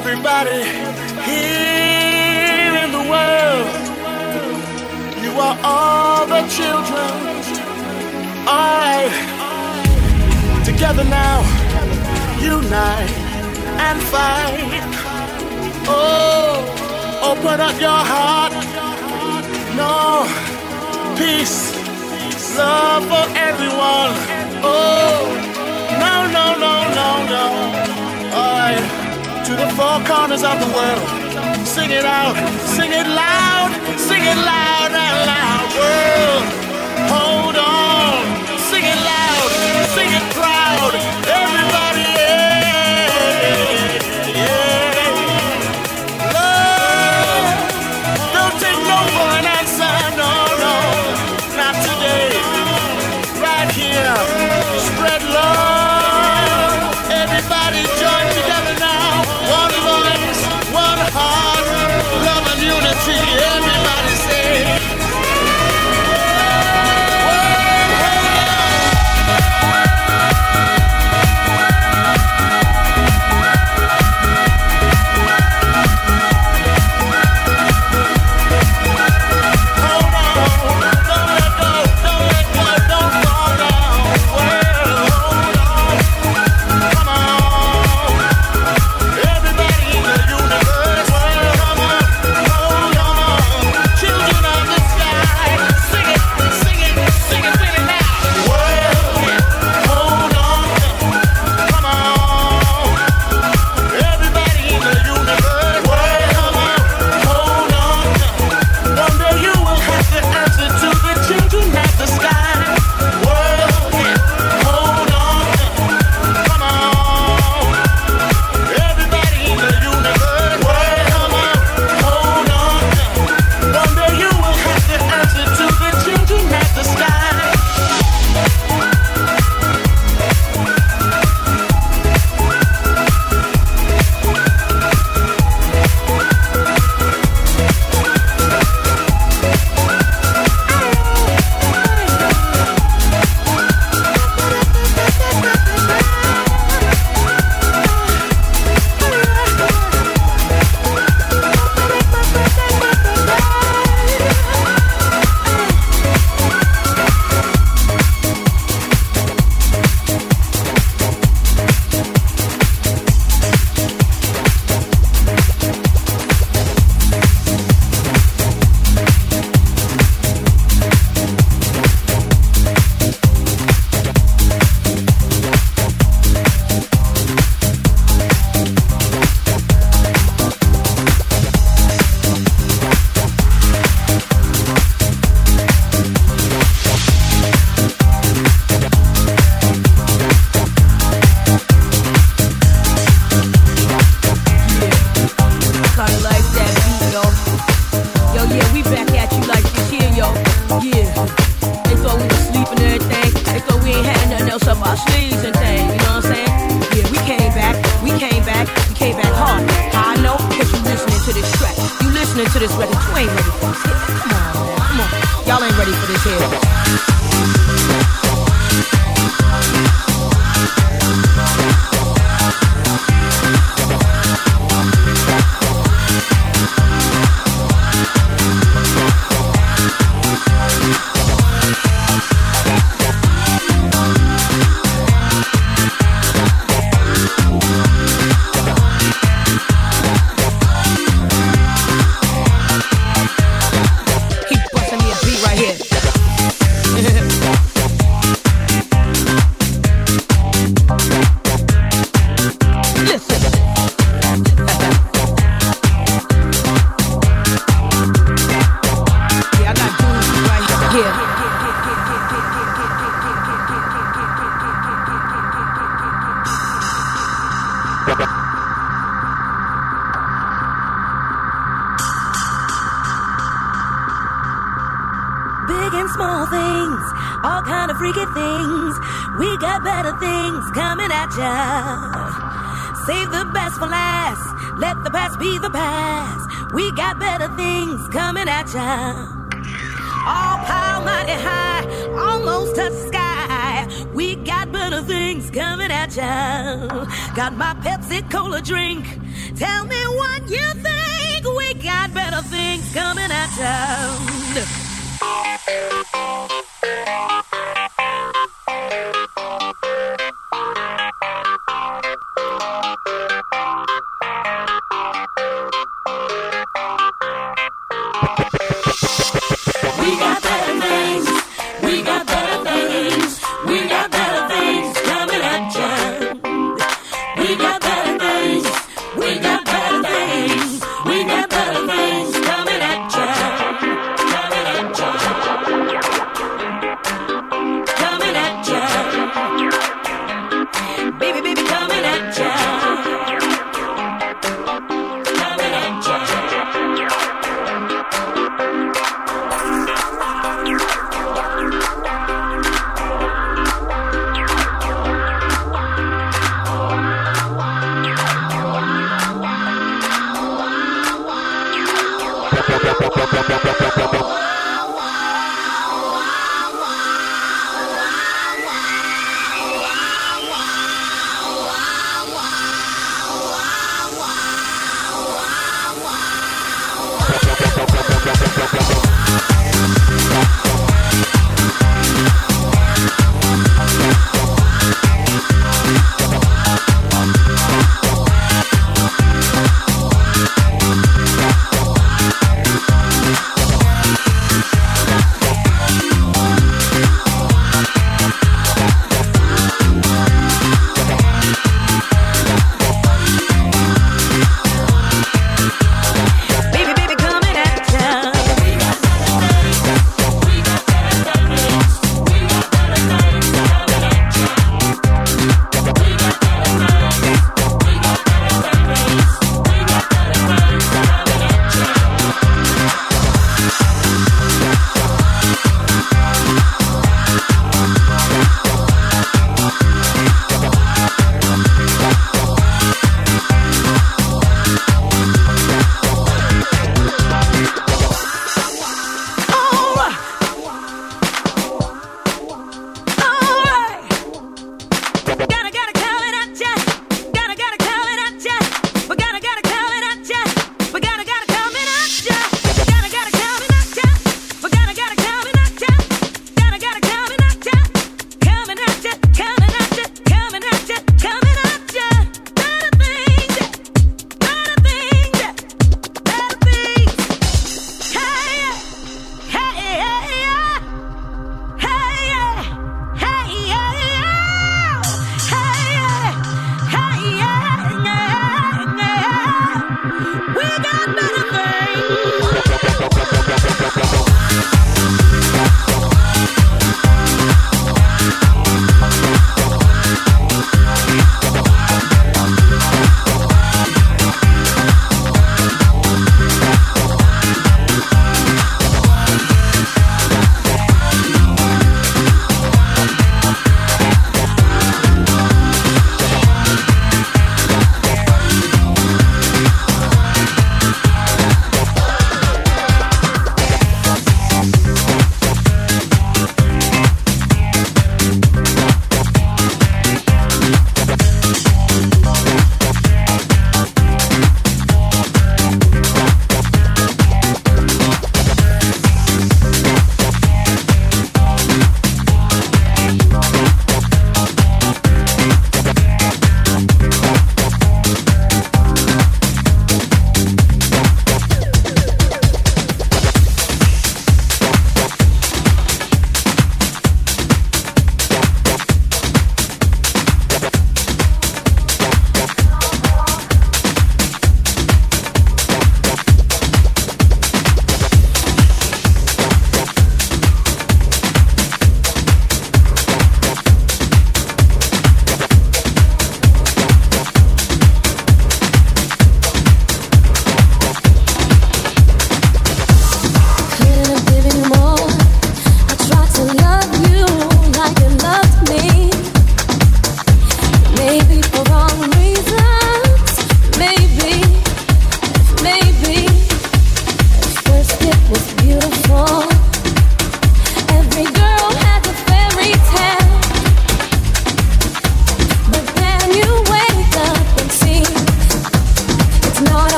everybody here in the world. You are all the children. I together now, unite and fight. Oh, open up your heart. No, peace, love for everyone. Oh, no, no, no, no, no. Alright to the four corners of the world. Sing it out, sing it loud, sing it loud and loud. World, hold things, all kind of freaky things. We got better things coming at ya. Save the best for last. Let the past be the past. We got better things coming at ya. All power mighty high, almost touch the sky. We got better things coming at ya. Got my Pepsi Cola drink. Tell me what you think. We got better things coming at ya. We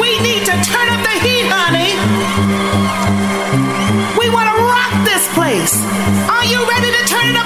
We need to turn up the heat, honey. We want to rock this place. Are you ready to turn it up?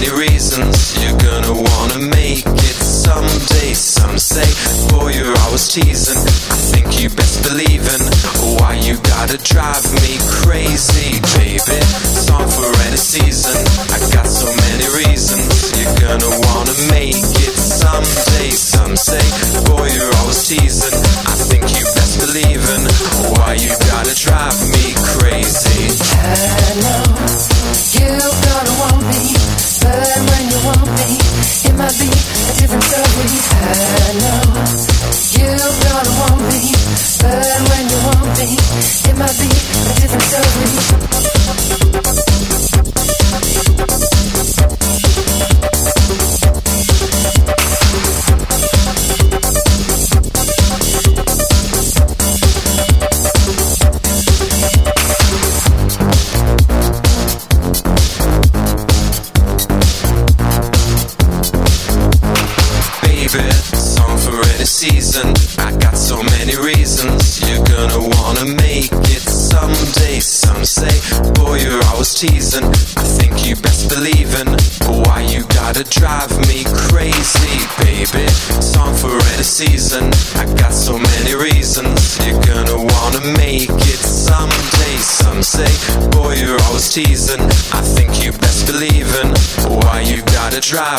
many reasons you're gonna wanna make it someday. Some say, boy, you're always teasing. I think you best believe in why you gotta drive me crazy, baby. It's Song for any season. I got so many reasons you're gonna wanna make it someday. Some say, boy, you're always teasing. I think you best believe in why you gotta drive me.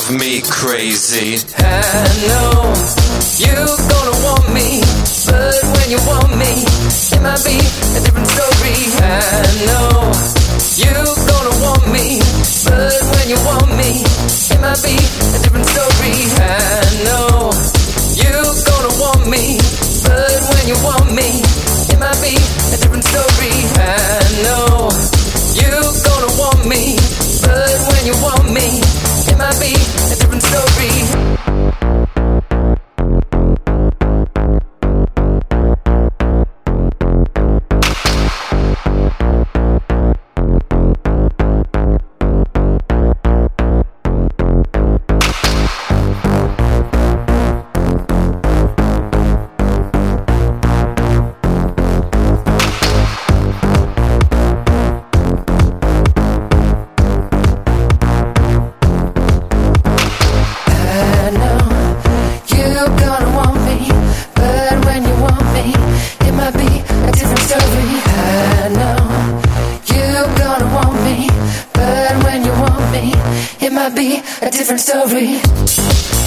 drive me crazy. I know you. Different story.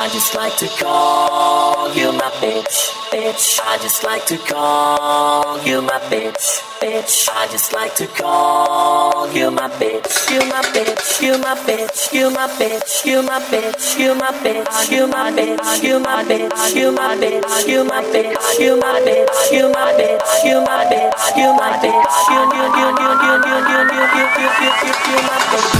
I just like to call you my bitch, bitch. I just like to call you my bitch, bitch. I just like to call you my bitch, you my bitch, you my bitch, you my bitch, you my bitch, you my bitch, you my bitch, you my bitch, you my bitch, you my bitch, you my bitch, you my bitch, you my bitch, you my bitch, you you you you you you you you you you you you my bitch.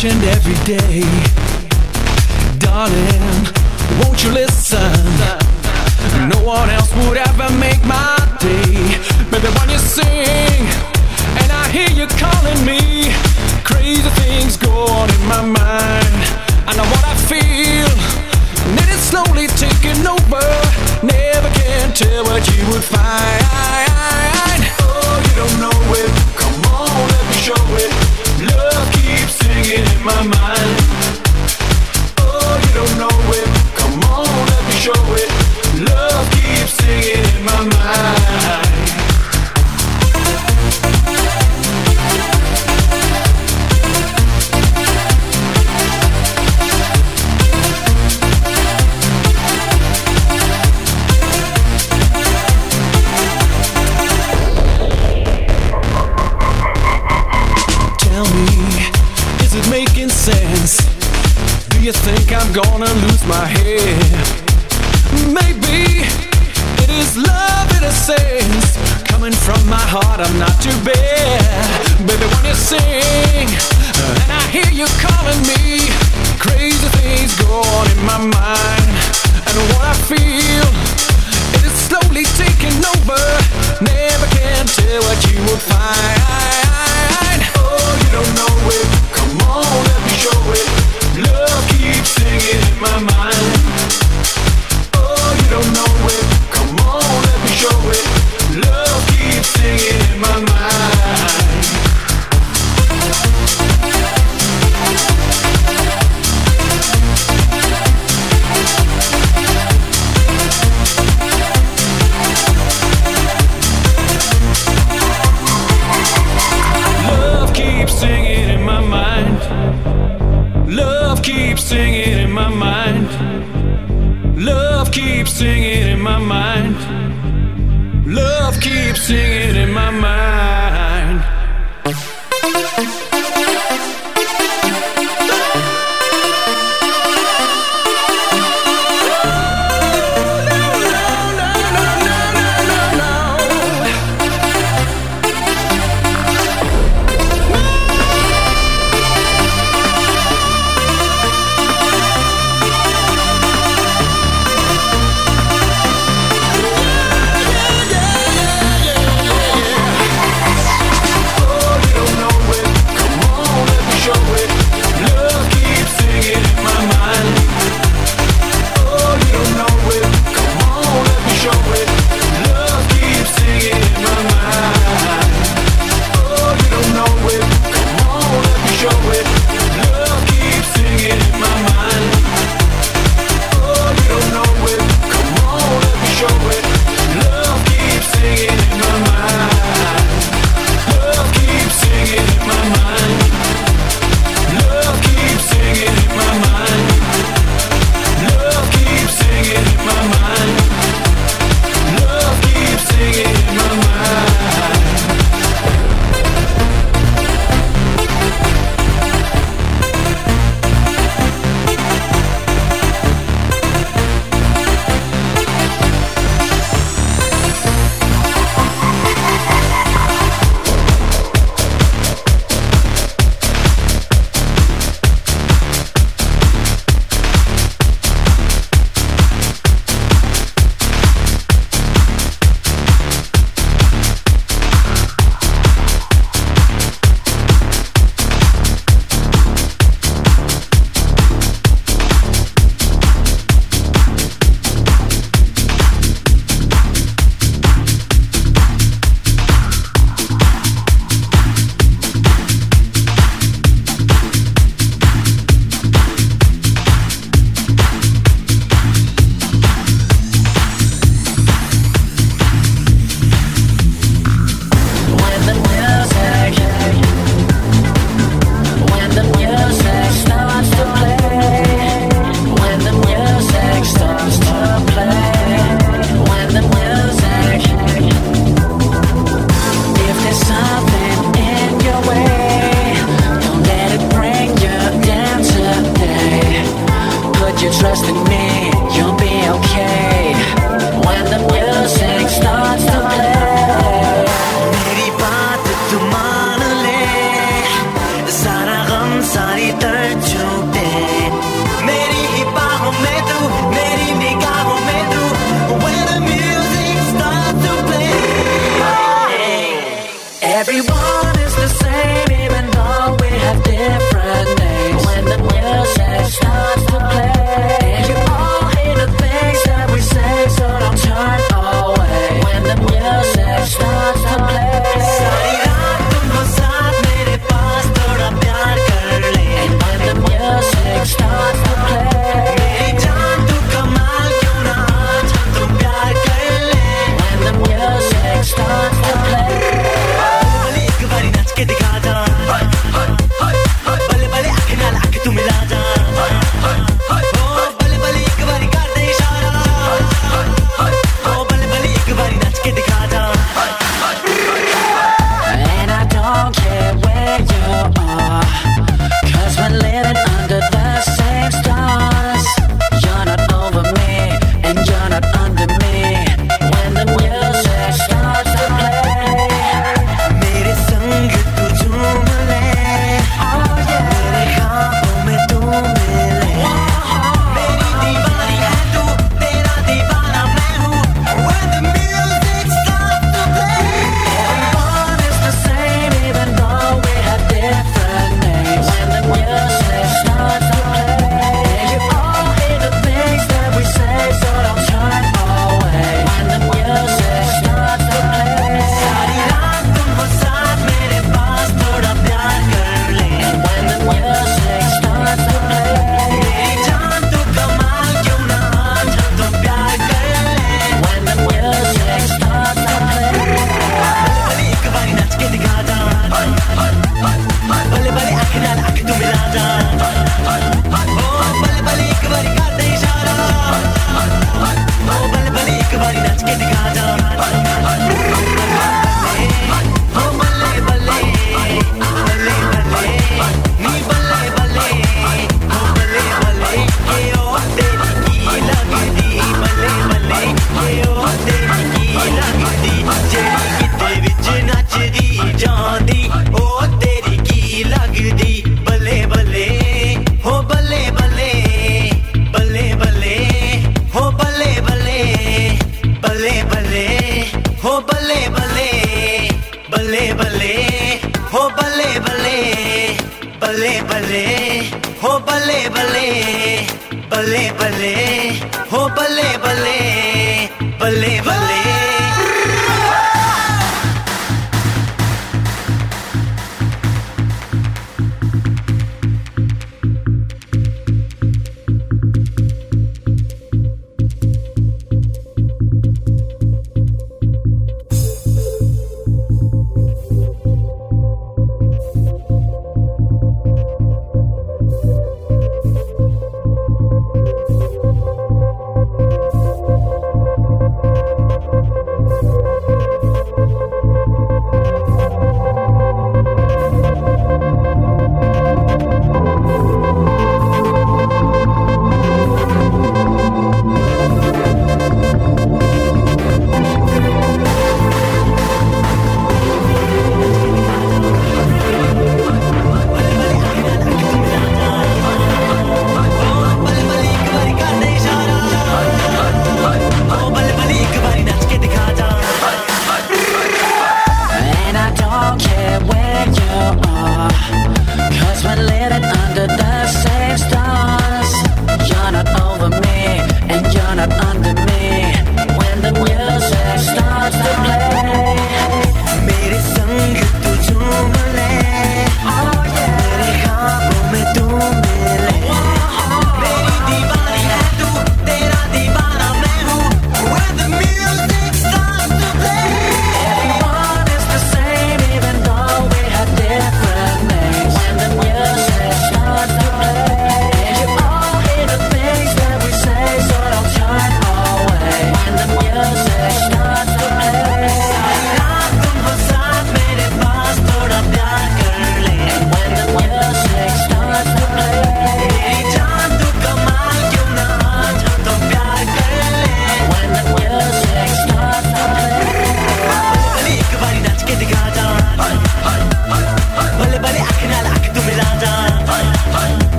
each and every day. Darling, won't you listen? No one else would ever make my day. Baby, when you sing, and I hear you calling me, crazy things go on in my mind. I know what I feel, and it's slowly taking over. Never can tell what you would find. singing